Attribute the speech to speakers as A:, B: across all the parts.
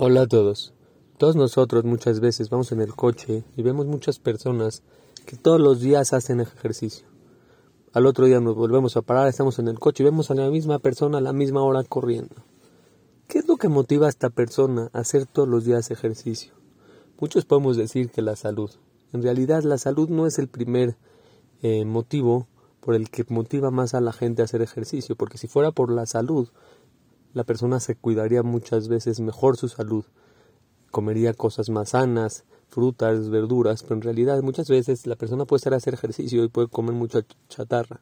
A: Hola a todos. Todos nosotros muchas veces vamos en el coche y vemos muchas personas que todos los días hacen ejercicio. Al otro día nos volvemos a parar, estamos en el coche y vemos a la misma persona a la misma hora corriendo. ¿Qué es lo que motiva a esta persona a hacer todos los días ejercicio? Muchos podemos decir que la salud. En realidad la salud no es el primer eh, motivo por el que motiva más a la gente a hacer ejercicio, porque si fuera por la salud, la persona se cuidaría muchas veces mejor su salud, comería cosas más sanas, frutas, verduras, pero en realidad muchas veces la persona puede estar a hacer ejercicio y puede comer mucha chatarra.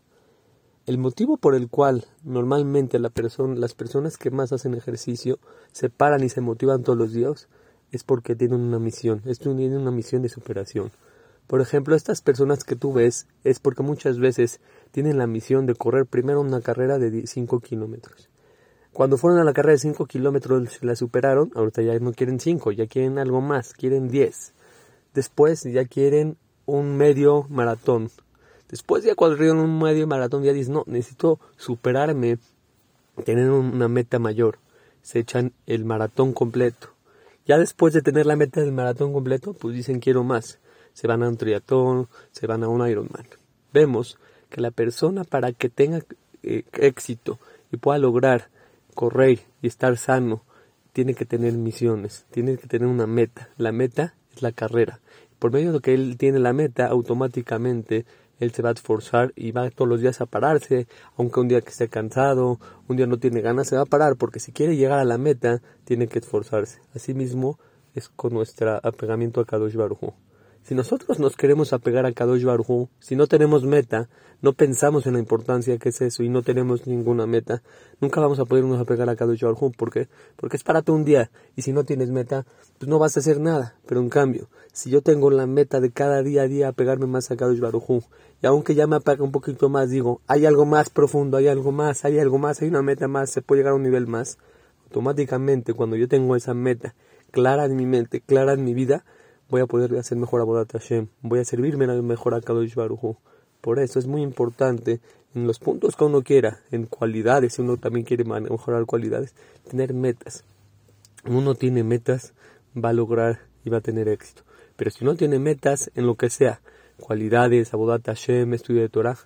A: El motivo por el cual normalmente la persona, las personas que más hacen ejercicio se paran y se motivan todos los días es porque tienen una misión, es tienen una misión de superación. Por ejemplo, estas personas que tú ves es porque muchas veces tienen la misión de correr primero una carrera de 5 kilómetros cuando fueron a la carrera de 5 kilómetros la superaron, ahorita ya no quieren 5, ya quieren algo más, quieren 10. Después ya quieren un medio maratón. Después ya corrieron un medio maratón ya dicen, no, necesito superarme, tener una meta mayor. Se echan el maratón completo. Ya después de tener la meta del maratón completo, pues dicen quiero más. Se van a un triatlón, se van a un Ironman. Vemos que la persona para que tenga eh, éxito y pueda lograr correr y estar sano, tiene que tener misiones, tiene que tener una meta. La meta es la carrera. Por medio de que él tiene la meta, automáticamente él se va a esforzar y va todos los días a pararse, aunque un día que esté cansado, un día no tiene ganas, se va a parar, porque si quiere llegar a la meta, tiene que esforzarse. Asimismo, es con nuestro apegamiento a Kadosh Baruj si nosotros nos queremos apegar a Kadosh Baruj si no tenemos meta, no pensamos en la importancia que es eso y no tenemos ninguna meta, nunca vamos a podernos apegar a Kadosh Baruj ¿Por qué? Porque es para todo un día y si no tienes meta, pues no vas a hacer nada. Pero en cambio, si yo tengo la meta de cada día a día apegarme más a Kadosh Baruj y aunque ya me apaga un poquito más, digo, hay algo más profundo, hay algo más, hay algo más, hay una meta más, se puede llegar a un nivel más, automáticamente cuando yo tengo esa meta clara en mi mente, clara en mi vida, voy a poder hacer mejor a Hashem, voy a servirme mejor a Kadosh Baruj Por eso es muy importante en los puntos que uno quiera, en cualidades, si uno también quiere mejorar cualidades, tener metas. Uno tiene metas, va a lograr y va a tener éxito. Pero si no tiene metas en lo que sea, cualidades, Abodat Hashem, estudio de Torah,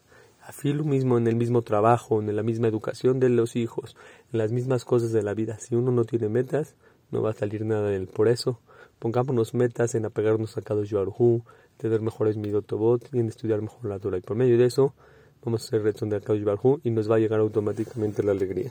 A: así lo mismo en el mismo trabajo, en la misma educación de los hijos, en las mismas cosas de la vida. Si uno no tiene metas, no va a salir nada de él. Por eso, pongámonos metas en apegarnos a cada Hu, tener mejores midotobot y en estudiar mejor la Torah. Y por medio de eso, vamos a hacer reacción de Akadosh Hu y nos va a llegar automáticamente la alegría.